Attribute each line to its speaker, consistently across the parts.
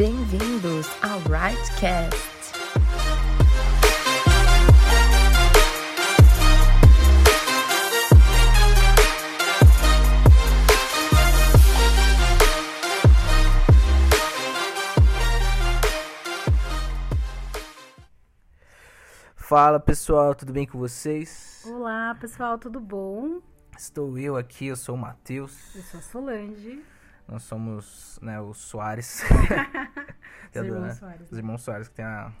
Speaker 1: Bem-vindos ao Rightcast.
Speaker 2: Fala pessoal, tudo bem com vocês?
Speaker 3: Olá, pessoal, tudo bom?
Speaker 2: Estou eu aqui, eu sou o Matheus.
Speaker 3: Eu sou a Solange.
Speaker 2: Nós somos né, os Soares.
Speaker 3: Os irmãos
Speaker 2: dona-
Speaker 3: Soares,
Speaker 2: Os
Speaker 3: né?
Speaker 2: irmãos Soares, que tem a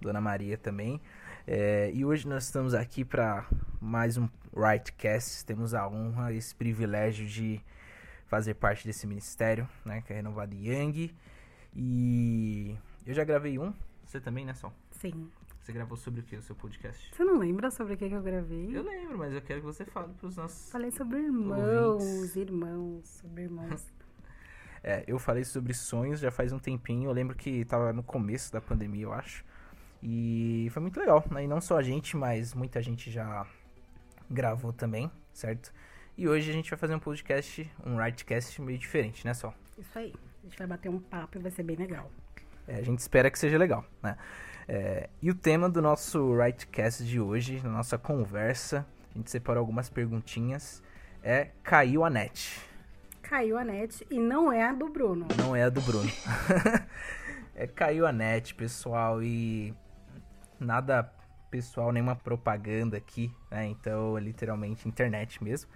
Speaker 2: Dona Maria também. É, e hoje nós estamos aqui para mais um Rightcast. Temos a honra, esse privilégio de fazer parte desse ministério, né, que é Renovado Yang. E eu já gravei um, você também, né, Sol?
Speaker 3: Sim.
Speaker 2: Você gravou sobre o que o seu podcast?
Speaker 3: Você não lembra sobre o que, que eu gravei?
Speaker 2: Eu lembro, mas eu quero que você fale para os nossos
Speaker 3: Falei sobre irmãos,
Speaker 2: Ouvintes.
Speaker 3: irmãos, sobre irmãos.
Speaker 2: É, eu falei sobre sonhos já faz um tempinho. Eu lembro que tava no começo da pandemia, eu acho. E foi muito legal, né? E não só a gente, mas muita gente já gravou também, certo? E hoje a gente vai fazer um podcast, um Rightcast meio diferente, né, Sol?
Speaker 3: Isso aí. A gente vai bater um papo e vai ser bem legal.
Speaker 2: É, a gente espera que seja legal, né? É, e o tema do nosso Rightcast de hoje, na nossa conversa, a gente separou algumas perguntinhas, é Caiu a net.
Speaker 3: Caiu a net e não é a do Bruno.
Speaker 2: Não é a do Bruno. é, caiu a net, pessoal, e nada pessoal, nenhuma propaganda aqui, né? Então, é literalmente internet mesmo.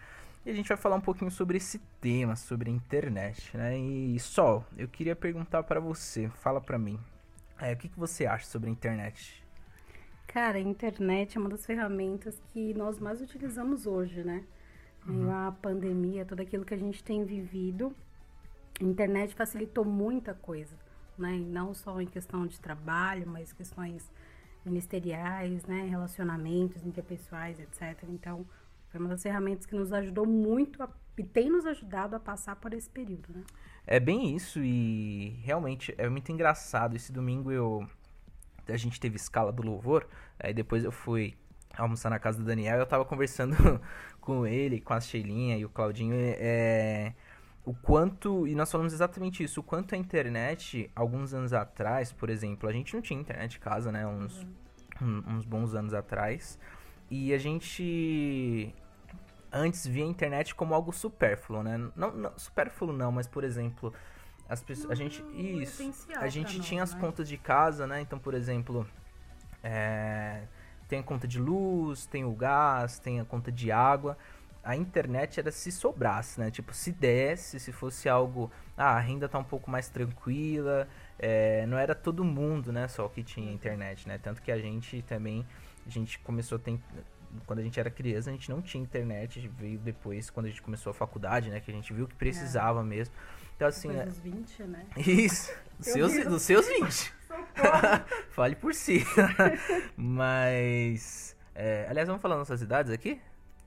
Speaker 2: E a gente vai falar um pouquinho sobre esse tema, sobre a internet, né? E Sol, eu queria perguntar pra você, fala pra mim, é, o que, que você acha sobre a internet?
Speaker 3: Cara, a internet é uma das ferramentas que nós mais utilizamos hoje, né? Em a pandemia, tudo aquilo que a gente tem vivido, a internet facilitou muita coisa, né? Não só em questão de trabalho, mas questões ministeriais, né? Relacionamentos interpessoais, etc. Então, foi uma das ferramentas que nos ajudou muito a- e tem nos ajudado a passar por esse período, né?
Speaker 2: É bem isso e realmente é muito engraçado. Esse domingo eu a gente teve escala do louvor, aí depois eu fui almoçar na casa do Daniel eu tava conversando com ele, com a Sheilinha e o Claudinho, é, o quanto, e nós falamos exatamente isso, o quanto a internet, alguns anos atrás, por exemplo, a gente não tinha internet em casa, né, uns, um- uns bons anos atrás, e a gente antes via a internet como algo supérfluo, né? Não, não supérfluo não, mas por exemplo, as pessoas, a gente isso, a gente tinha
Speaker 3: nós,
Speaker 2: as
Speaker 3: né?
Speaker 2: contas de casa, né? Então, por exemplo, é, tem a conta de luz, tem o gás, tem a conta de água. A internet era se sobrasse, né? Tipo, se desse, se fosse algo. Ah, a renda tá um pouco mais tranquila. é, não era todo mundo, né? Só que tinha internet, né? Tanto que a gente também. A gente começou a ter. Quando a gente era criança, a gente não tinha internet. Veio depois, quando a gente começou a faculdade, né? Que a gente viu que precisava mesmo. Então, assim.
Speaker 3: Depois
Speaker 2: é-
Speaker 3: dos 20, né?
Speaker 2: isso, dos seus, dos seus 20. Fale por si. Mas. é, aliás, vamos falar nossas idades aqui?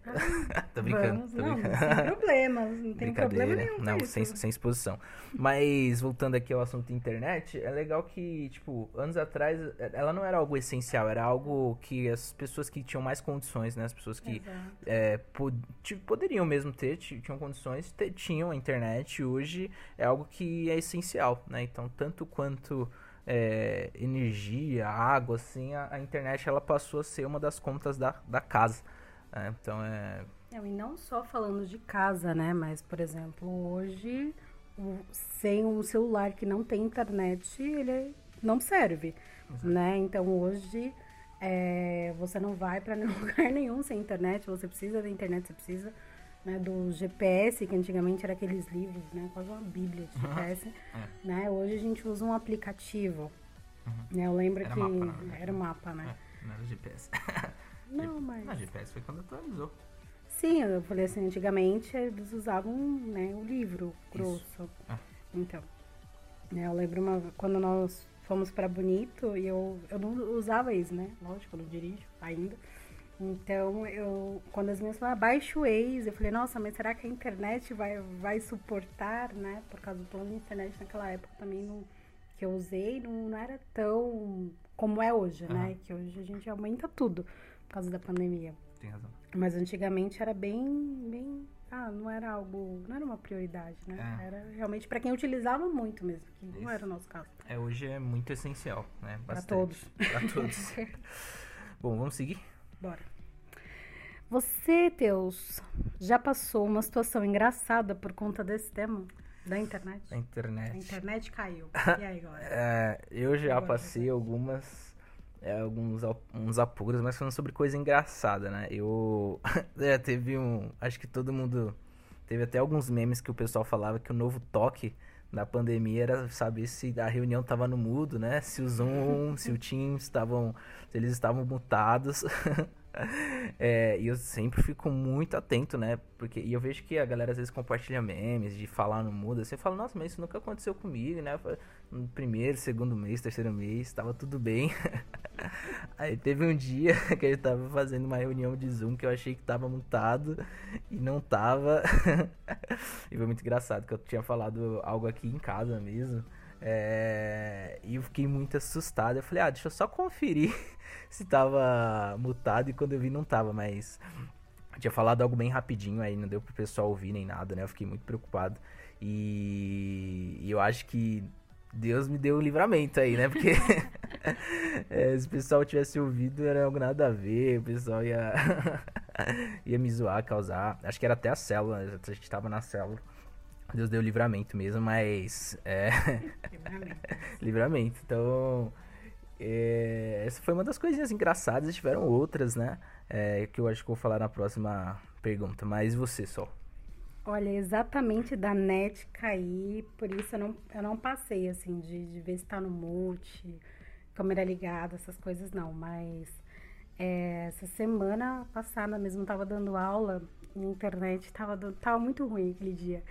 Speaker 2: tô brincando,
Speaker 3: Vamos,
Speaker 2: tô
Speaker 3: não,
Speaker 2: brincando.
Speaker 3: sem problemas, não tem problema nenhum
Speaker 2: Não,
Speaker 3: isso.
Speaker 2: sem, sem exposição. Mas, voltando aqui ao assunto internet, é legal que, tipo, anos atrás, ela não era algo essencial, era algo que as pessoas que tinham mais condições, né? As pessoas que é, pod- poderiam mesmo ter, ti- tinham condições, tinham a internet. Hoje é algo que é essencial, né? Então, tanto quanto é, energia, água, assim, a, a internet ela passou a ser uma das contas da, da casa. né? Então, é...
Speaker 3: Não, e não só falando de casa, né? Mas, por exemplo, hoje, o- sem um celular que não tem internet, ele não serve, né? Então, hoje, é, você não vai para lugar nenhum sem internet. Você precisa da internet, você precisa né, do GPS, que antigamente era aqueles livros, né? Quase uma bíblia de GPS,
Speaker 2: É.
Speaker 3: né? Hoje a gente usa um aplicativo, né? Eu lembro
Speaker 2: Era
Speaker 3: que
Speaker 2: mapa, verdade,
Speaker 3: era
Speaker 2: né?
Speaker 3: mapa, né?
Speaker 2: não era GPS.
Speaker 3: Não, mas...
Speaker 2: Não, GPS foi quando atualizou.
Speaker 3: Sim, eu falei assim, antigamente eles usavam né, o livro grosso.
Speaker 2: Ah.
Speaker 3: Então, né, eu lembro uma, quando nós fomos para Bonito e eu, eu não usava isso, né? Lógico, eu não dirijo ainda. Então, eu, quando as minhas falaram, baixa o Waze, eu falei, nossa, mas será que a internet vai, vai suportar, né? Por causa do plano de internet naquela época também não, que eu usei, não, não era tão como é hoje, né?
Speaker 2: Aham.
Speaker 3: Que hoje a gente aumenta tudo por causa da pandemia.
Speaker 2: Tem razão.
Speaker 3: Mas antigamente era bem, bem ah, não era algo, não era uma prioridade, né?
Speaker 2: É.
Speaker 3: Era realmente para quem utilizava muito mesmo, que
Speaker 2: Isso.
Speaker 3: não era o nosso caso.
Speaker 2: É, hoje é muito essencial, né?
Speaker 3: Para todos.
Speaker 2: Pra todos. Bom, vamos seguir?
Speaker 3: Bora. Você, Teus, já passou uma situação engraçada por conta desse tema da internet?
Speaker 2: A internet.
Speaker 3: A internet caiu. E aí, agora?
Speaker 2: É, eu já
Speaker 3: Agora,
Speaker 2: passei algumas. é, alguns al- uns apuros, mas falando sobre coisa engraçada, né? Eu. é, teve um. Acho que todo mundo. Teve até alguns memes que o pessoal falava que o novo toque na pandemia era saber se a reunião tava no mudo, né? Se o Zoom, se o Teams estavam. Se eles estavam mutados. É, e eu sempre fico muito atento, né? Porque, e eu vejo que a galera às vezes compartilha memes de falar no mudo. Você fala, nossa, mas isso nunca aconteceu comigo, né? No primeiro, segundo mês, terceiro mês, tava tudo bem. Aí teve um dia que eu tava fazendo uma reunião de Zoom que eu achei que tava mutado e não tava. e foi muito engraçado que eu tinha falado algo aqui em casa mesmo. É, E eu fiquei muito assustado. Eu falei, ah, deixa eu só conferir se tava mutado e quando eu vi não tava, mas eu tinha falado algo bem rapidinho aí, não deu pro pessoal ouvir nem nada, né? Eu fiquei muito preocupado. E, e eu acho que Deus me deu o livramento aí, né? Porque é, se o pessoal tivesse ouvido, era algo nada a ver, o pessoal ia, ia me zoar, causar. Acho que era até a célula, a gente tava na célula. Deus deu livramento mesmo, mas. É, livramento. Então, é, essa foi uma das coisinhas engraçadas, tiveram outras, né? É, que eu acho que vou falar na próxima pergunta. Mas você só.
Speaker 3: Olha, exatamente da net cair, por isso eu não, eu não passei, assim, de, de ver se tá no mute, câmera ligada, essas coisas não, mas é, essa semana passada mesmo tava dando aula na internet, tava, tava muito ruim aquele dia.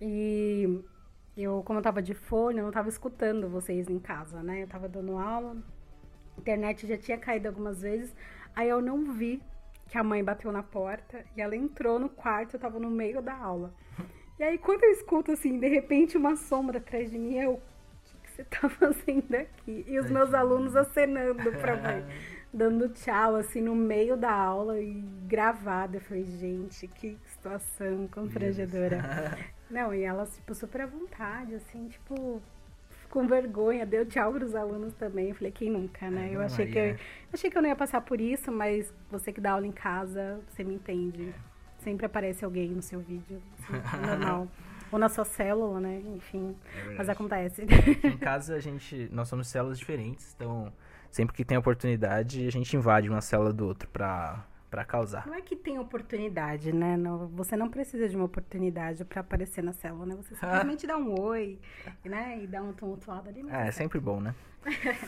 Speaker 3: E eu, como eu tava de fone, eu não tava escutando vocês em casa, né? Eu tava dando aula, a internet já tinha caído algumas vezes, aí eu não vi que a mãe bateu na porta e ela entrou no quarto, eu tava no meio da aula. E aí, quando eu escuto, assim, de repente uma sombra atrás de mim, eu, o que, que você tá fazendo aqui? E os meus alunos acenando pra mim, dando tchau, assim, no meio da aula e gravado. Eu falei, gente, que situação constrangedora. Não, e elas, tipo, super à vontade, assim, tipo, com vergonha, deu tchau pros alunos também. Eu falei, quem nunca, né?
Speaker 2: Ai,
Speaker 3: eu achei que eu, achei que eu não ia passar por isso, mas você que dá aula em casa, você me entende. Sempre aparece alguém no seu vídeo, assim, normal. Ou na sua célula, né? Enfim, mas acontece.
Speaker 2: Em casa a gente. Nós somos células diferentes, então sempre que tem oportunidade a gente invade uma célula do outro pra, pra causar.
Speaker 3: Não é que tem oportunidade, né? Não, você não precisa de uma oportunidade pra aparecer na célula, né? Você simplesmente dá um oi, né? E dá um tumultuado ali.
Speaker 2: é
Speaker 3: tá
Speaker 2: sempre bom, né?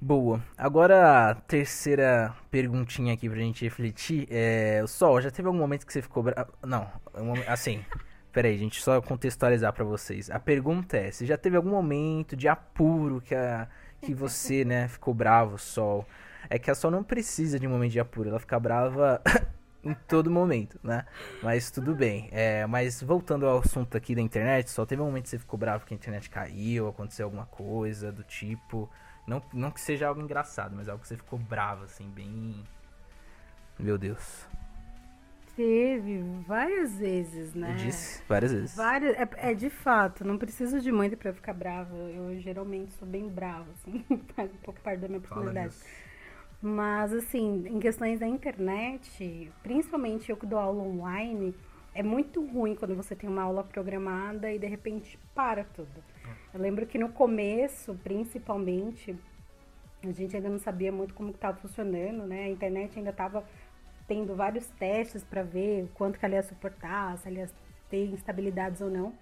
Speaker 2: Boa. Agora, a terceira perguntinha aqui pra gente refletir. É, o Sol, já teve algum momento que você ficou bravo? Não, momen- assim. Peraí, gente, só contextualizar pra vocês. A pergunta é: se já teve algum momento de apuro que, a, que você, né, ficou bravo, Sol? É que a Sol não precisa de um momento de apuro, ela fica brava em todo momento, né? Mas tudo bem. É, mas voltando ao assunto aqui da internet, só teve um momento que você ficou bravo que a internet caiu, aconteceu alguma coisa do tipo. Não, não que seja algo engraçado, mas algo que você ficou bravo, assim, bem. Meu Deus.
Speaker 3: Teve várias vezes, né?
Speaker 2: Eu disse várias vezes.
Speaker 3: Várias, é, é de fato, não preciso de muito pra eu ficar brava. Eu geralmente sou bem brava, assim, faz um pouco parte da minha personalidade. Mas, assim, em questões da internet, principalmente eu que dou aula online, é muito ruim quando você tem uma aula programada e de repente para tudo. Eu lembro que no começo, principalmente, a gente ainda não sabia muito como estava funcionando, né? A internet ainda estava tendo vários testes para ver o quanto que ela ia suportar, se ela ia ter instabilidades ou não.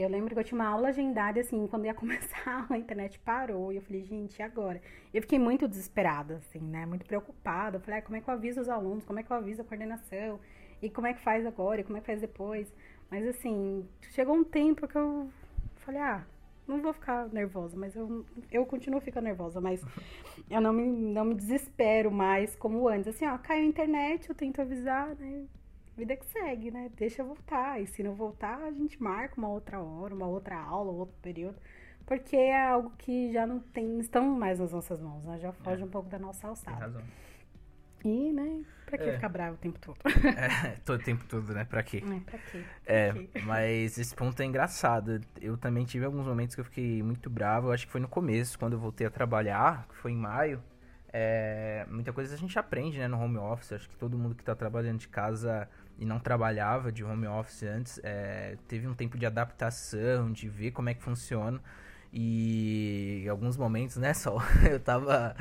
Speaker 3: Eu lembro que eu tinha uma aula agendada, assim, quando ia começar, a internet parou. E eu falei, gente, e agora? Eu fiquei muito desesperada, assim, né? Muito preocupada. Eu falei, ah, como é que eu aviso os alunos? Como é que eu aviso a coordenação? E como é que faz agora? E como é que faz depois? Mas, assim, chegou um tempo que eu falei, ah, não vou ficar nervosa, mas eu, eu continuo ficando nervosa, mas eu não me, não me desespero mais como antes. Assim, ó, caiu a internet, eu tento avisar, né? Vida que segue, né? Deixa eu voltar. E se não voltar, a gente marca uma outra hora, uma outra aula, outro período. Porque é algo que já não tem, estão mais nas nossas mãos, né? Já foge um pouco da nossa
Speaker 2: Tem
Speaker 3: alçada.
Speaker 2: razão.
Speaker 3: E, né, pra que
Speaker 2: É.
Speaker 3: ficar bravo o tempo todo?
Speaker 2: É, todo tempo todo, né? Pra quê?
Speaker 3: É, pra quê?
Speaker 2: É,
Speaker 3: Pra quê?
Speaker 2: mas esse ponto é engraçado. Eu também tive alguns momentos que eu fiquei muito bravo. Eu acho que foi no começo, quando eu voltei a trabalhar, que foi em maio. É, muita coisa a gente aprende, né, no home office. Acho que todo mundo que tá trabalhando de casa e não trabalhava de home office antes, é, teve um tempo de adaptação, de ver como é que funciona. E em alguns momentos, né, Sol, eu tava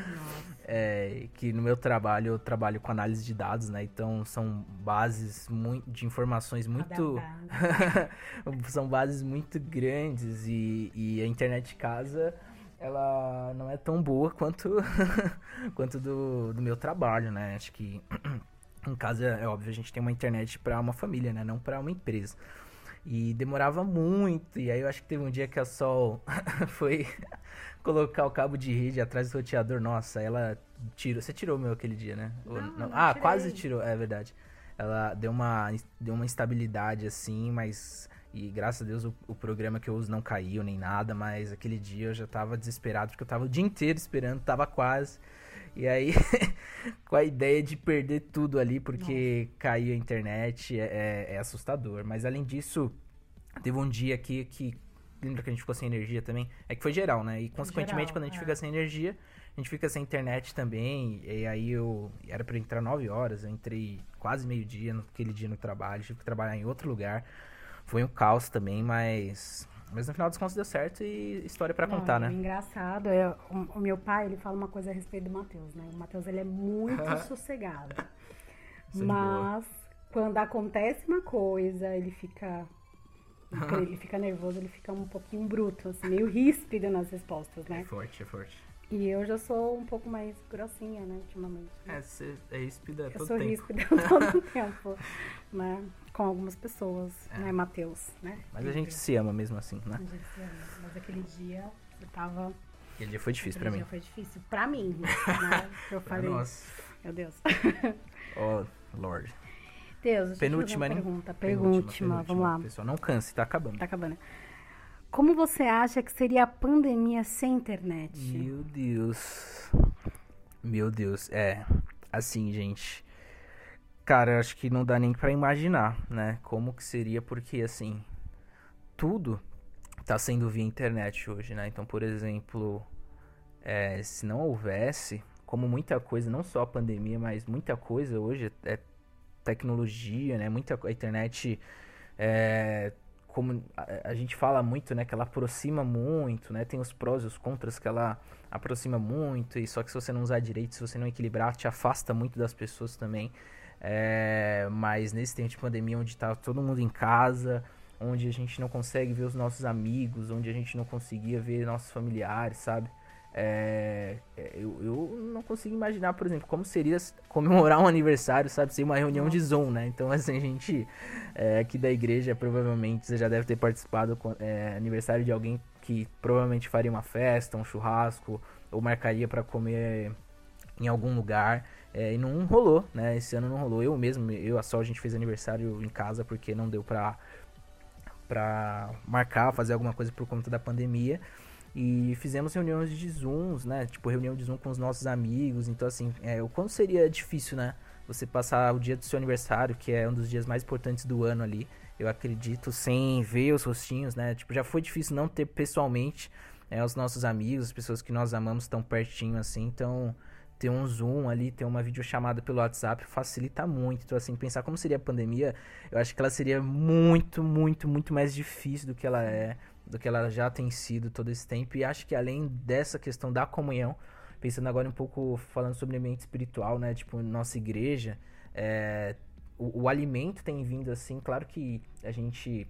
Speaker 2: é, que no meu trabalho eu trabalho com análise de dados, né? Então são bases mui- de informações muito são bases muito grandes e, e a internet de casa ela não é tão boa quanto quanto do, do meu trabalho, né? Acho que em casa é óbvio a gente tem uma internet para uma família, né? Não para uma empresa. E demorava muito. E aí eu acho que teve um dia que a Sol foi colocar o cabo de rede atrás do roteador. Nossa, ela tirou. Você tirou o meu aquele dia, né? Ou
Speaker 3: Não, não
Speaker 2: ah,
Speaker 3: tirei.
Speaker 2: quase tirou, é verdade. Ela deu uma, deu uma instabilidade assim, mas. E graças a Deus o, o programa que eu uso não caiu nem nada, mas aquele dia eu já tava desesperado, porque eu tava o dia inteiro esperando, tava quase. E aí, com a ideia de perder tudo ali, porque caiu a internet, é, é- é assustador. Mas além disso, teve um dia aqui que. Lembra que a gente ficou sem energia também? É que foi geral, né? E consequentemente,
Speaker 3: geral,
Speaker 2: quando a gente
Speaker 3: é.
Speaker 2: fica sem energia, a gente fica sem internet também. E aí eu. Era pra eu entrar 9 horas, eu entrei quase meio-dia naquele dia no trabalho, tive que trabalhar em outro lugar. Foi um caos também, mas. Mas no final dos contos deu certo e história pra
Speaker 3: Não,
Speaker 2: contar, né?
Speaker 3: engraçado é, o, o meu pai, ele fala uma coisa a respeito do Matheus, né? O Matheus, ele é muito sossegado.
Speaker 2: De
Speaker 3: Mas, quando acontece uma coisa, ele fica... Ele fica nervoso, ele fica um pouquinho bruto, assim, meio ríspido nas respostas,
Speaker 2: É
Speaker 3: né?
Speaker 2: forte, é forte.
Speaker 3: E eu já sou um pouco mais grossinha, né, ultimamente.
Speaker 2: É, você é ríspida
Speaker 3: eu
Speaker 2: todo
Speaker 3: sou
Speaker 2: tempo.
Speaker 3: ríspida todo tempo, né? Com algumas pessoas, né, Matheus, né?
Speaker 2: Mas a gente se ama mesmo assim, né?
Speaker 3: A gente se ama. Mas aquele dia, eu tava...
Speaker 2: Aquele dia foi difícil pra
Speaker 3: Aquele
Speaker 2: mim.
Speaker 3: dia foi difícil pra mim, né? Eu falei,
Speaker 2: Nossa.
Speaker 3: meu Deus.
Speaker 2: Oh, Lord.
Speaker 3: Deus, deixa
Speaker 2: Penúltima,
Speaker 3: eu
Speaker 2: né?
Speaker 3: fazer uma pergunta.
Speaker 2: Penúltima,
Speaker 3: Penúltima, vamos lá.
Speaker 2: Pessoal, não canse, tá acabando.
Speaker 3: Tá acabando. Como você acha que seria a pandemia sem internet?
Speaker 2: Meu Deus. Meu Deus, é. Assim, gente. Cara, acho que não dá nem pra imaginar, né? Como que seria, porque assim. Tudo tá sendo via internet hoje, né? Então, por exemplo, é, se não houvesse, como muita coisa, não só a pandemia, mas muita coisa hoje é tecnologia, né? Muita a internet é, como a, gente fala muito, né, que ela aproxima muito, né? Tem os prós e os contras que ela aproxima muito, e só que se você não usar direito, se você não equilibrar, te afasta muito das pessoas também. É, mas nesse tempo de pandemia, onde tá todo mundo em casa, onde a gente não consegue ver os nossos amigos, onde a gente não conseguia ver nossos familiares, sabe? É, é, eu, eu não consigo imaginar, por exemplo, como seria comemorar um aniversário, sabe? Ser uma reunião de Zoom, né? Então, assim, a gente é, aqui da igreja, provavelmente você já deve ter participado é, aniversário de alguém que provavelmente faria uma festa, um churrasco, ou marcaria pra comer em algum lugar. é, e não rolou, né? Esse ano não rolou. Eu mesmo, eu a Sol, a gente fez aniversário em casa porque não deu pra, pra marcar, fazer alguma coisa por conta da pandemia. E fizemos reuniões de Zooms, né? Tipo, reunião de Zoom com os nossos amigos. Então, assim, é, o quanto seria difícil, né? Você passar o dia do seu aniversário, que é um dos dias mais importantes do ano ali, eu acredito, sem ver os rostinhos, né? Tipo, já foi difícil não ter pessoalmente é, os nossos amigos, as pessoas que nós amamos tão pertinho assim. Então, ter um Zoom ali, ter uma videochamada pelo WhatsApp facilita muito. Então, assim, pensar como seria a pandemia, eu acho que ela seria muito, muito, muito mais difícil do que ela é, do que ela já tem sido todo esse tempo. E acho que além dessa questão da comunhão, pensando agora um pouco, falando sobre o ambiente espiritual, né? Tipo, nossa igreja, é, o, o alimento tem vindo assim, claro que a gente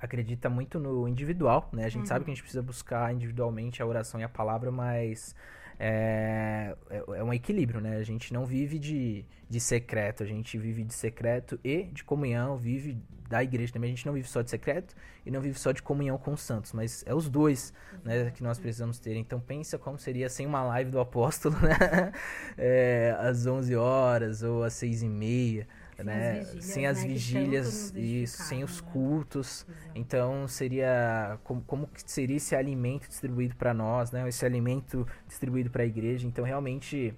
Speaker 2: acredita muito no individual, né? A gente sabe que a gente precisa buscar individualmente a oração e a palavra, mas é, é, é um equilíbrio, né? A gente não vive de, de secreto, a gente vive de secreto e de comunhão, vive da igreja também. A gente não vive só de secreto e não vive só de comunhão com os santos, mas é os dois, né, que nós precisamos ter. Então pensa como seria sem uma live do apóstolo, né? É, às 11 horas ou às 6 e meia.
Speaker 3: Sem
Speaker 2: né?
Speaker 3: as vigílias,
Speaker 2: sem as
Speaker 3: né,
Speaker 2: vigílias e sem os
Speaker 3: né?
Speaker 2: cultos. Então seria como, como que seria esse alimento distribuído para nós, né? Esse alimento distribuído para a igreja. Então realmente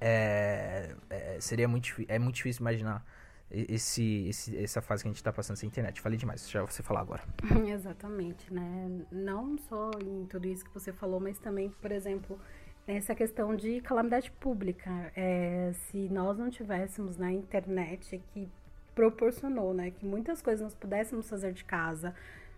Speaker 2: é, é, seria muito, é muito difícil imaginar esse, esse, essa fase que a gente está passando sem internet. Falei demais, já você falar agora.
Speaker 3: Exatamente, né? Não só em tudo isso que você falou, mas também, por exemplo, essa questão de calamidade pública. É, se nós não tivéssemos na né, internet que proporcionou, né, que muitas coisas nós pudéssemos fazer de casa,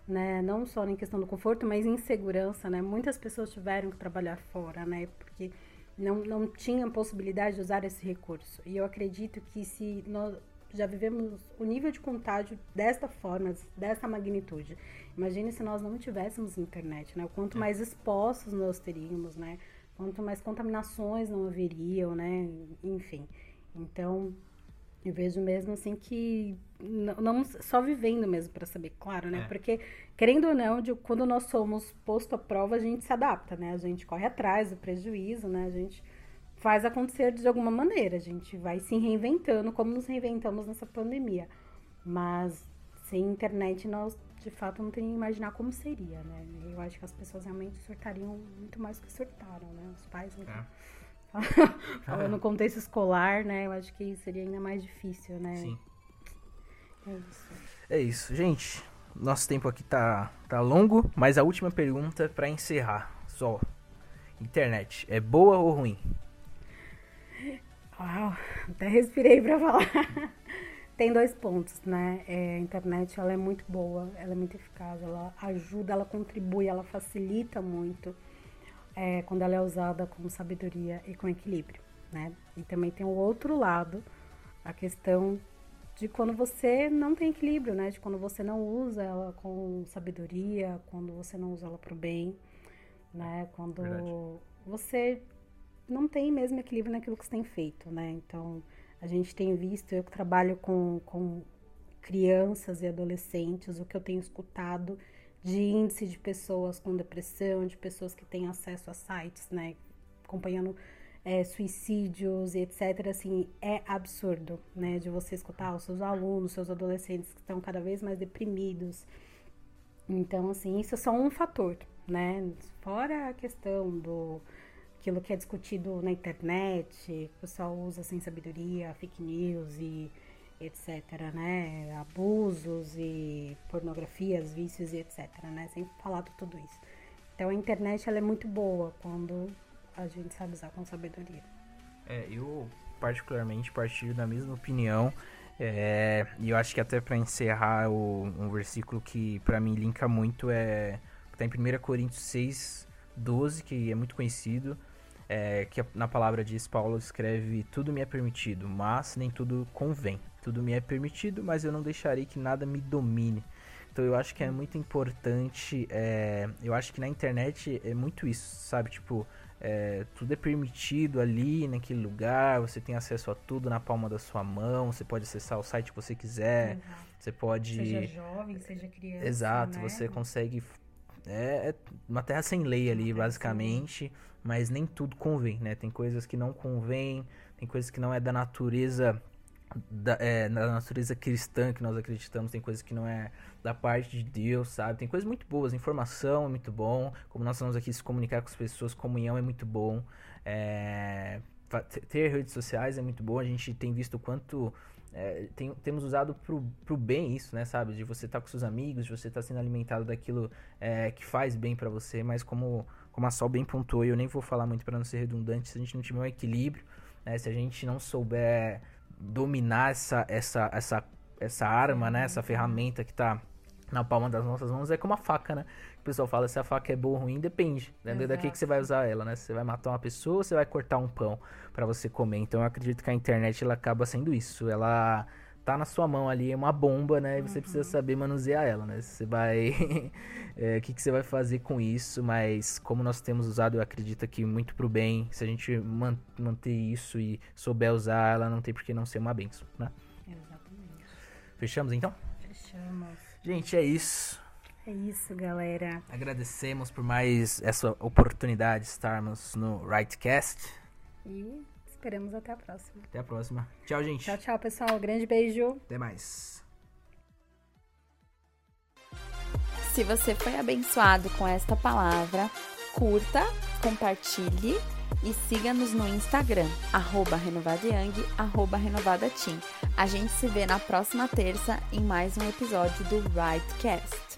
Speaker 3: né, não só em questão do conforto, mas em segurança, né, muitas pessoas tiveram que trabalhar fora, né, porque não, não tinham possibilidade de usar esse recurso. E eu acredito que se nós já vivemos o nível de contágio desta forma, dessa magnitude, imagine se nós não tivéssemos internet, né, o quanto é. mais expostos nós teríamos, né, quanto mais contaminações não haveriam, né, enfim. Então, eu vejo mesmo assim que não, não só vivendo mesmo para saber, claro, né? É. Porque querendo ou não, de, quando nós somos posto à prova, a gente se adapta, né? A gente corre atrás do prejuízo, né? A gente faz acontecer de alguma maneira, a gente vai se reinventando, como nos reinventamos nessa pandemia. Mas sem internet nós de fato não tem imaginar como seria, né? Eu acho que as pessoas realmente surtariam muito mais do que surtaram, né? Os pais, então. É. Falando no contexto escolar, né? Eu acho que seria ainda mais difícil, né?
Speaker 2: Sim. É isso. É isso, gente. Nosso tempo aqui tá, tá longo, mas a última pergunta para encerrar. Só. Internet, é boa ou ruim?
Speaker 3: Uau, até respirei para falar. Tem dois pontos, né? É, a internet ela é muito boa, ela é muito eficaz, ela ajuda, ela contribui, ela facilita muito é, quando ela é usada com sabedoria e com equilíbrio, né? E também tem o outro lado, a questão de quando você não tem equilíbrio, né? De quando você não usa ela com sabedoria, quando você não usa ela para o bem, né? Quando Verdade. você não tem mesmo equilíbrio naquilo que você tem feito, né? Então, a gente tem visto, eu que trabalho com, com crianças e adolescentes, o que eu tenho escutado de índice de pessoas com depressão, de pessoas que têm acesso a sites, né, acompanhando é, suicídios e etc, assim, é absurdo, né, de você escutar os seus alunos, seus adolescentes que estão cada vez mais deprimidos. Então, assim, isso é só um fator, né, fora a questão do aquilo que é discutido na internet, o pessoal usa sem sabedoria, fake news e etc, né? Abusos e pornografias, vícios e etc, né? Falar de tudo isso. Então a internet ela é muito boa quando a gente sabe usar com sabedoria.
Speaker 2: É, eu particularmente partilho da mesma opinião. É, e eu acho que até para encerrar o, um versículo que para mim linka muito é tá em 1 Coríntios 6, 12, que é muito conhecido. É, que na palavra diz Paulo escreve tudo me é permitido, mas nem tudo convém. Tudo me é permitido, mas eu não deixarei que nada me domine. Então eu acho que é muito importante. É, eu acho que na internet é muito isso, sabe? Tipo, é, tudo é permitido ali naquele lugar, você tem acesso a tudo na palma da sua mão, você pode acessar o site que você quiser, Exato. você pode.
Speaker 3: Seja jovem, seja criança.
Speaker 2: Exato,
Speaker 3: né?
Speaker 2: você consegue. É, é uma terra sem lei ali, basicamente, mas nem tudo convém, né? Tem coisas que não convém, tem coisas que não é da natureza da, é, na natureza cristã que nós acreditamos, tem coisas que não é da parte de Deus, sabe? Tem coisas muito boas, informação é muito bom, como nós estamos aqui se comunicar com as pessoas, comunhão é muito bom, é, ter redes sociais é muito bom, a gente tem visto o quanto é, tem, temos usado pro, pro bem isso, né, sabe? De você estar tá com seus amigos, de você estar tá sendo alimentado daquilo é, que faz bem para você, mas como, como a Sol bem pontuou, eu nem vou falar muito para não ser redundante, se a gente não tiver um equilíbrio, né, se a gente não souber dominar essa, essa, essa, essa arma, né? Essa ferramenta que tá na palma das nossas mãos é como a faca, né? O pessoal fala se a faca é boa ou ruim, depende. Depende daqui que você vai usar ela, né? Você vai matar uma pessoa ou você vai cortar um pão para você comer. Então eu acredito que a internet ela acaba sendo isso. Ela tá na sua mão ali, é uma bomba, né? E você uhum. precisa saber manusear ela, né? Você vai. O é, que, que você vai fazer com isso? Mas como nós temos usado, eu acredito que muito pro bem. Se a gente man manter isso e souber usar, ela não tem por que não ser uma benção, né?
Speaker 3: Exatamente.
Speaker 2: Fechamos então?
Speaker 3: Fechamos.
Speaker 2: Gente, é isso.
Speaker 3: É isso, galera.
Speaker 2: Agradecemos por mais essa oportunidade de estarmos no Rightcast.
Speaker 3: E esperamos até a próxima.
Speaker 2: Até a próxima. Tchau, gente.
Speaker 3: Tchau, tchau, pessoal. Grande beijo.
Speaker 2: Até mais.
Speaker 1: Se você foi abençoado com esta palavra, curta, compartilhe
Speaker 4: e siga-nos no Instagram, arroba renovadayang, arroba renovadateam. A gente se vê na próxima terça em mais um episódio do Rightcast.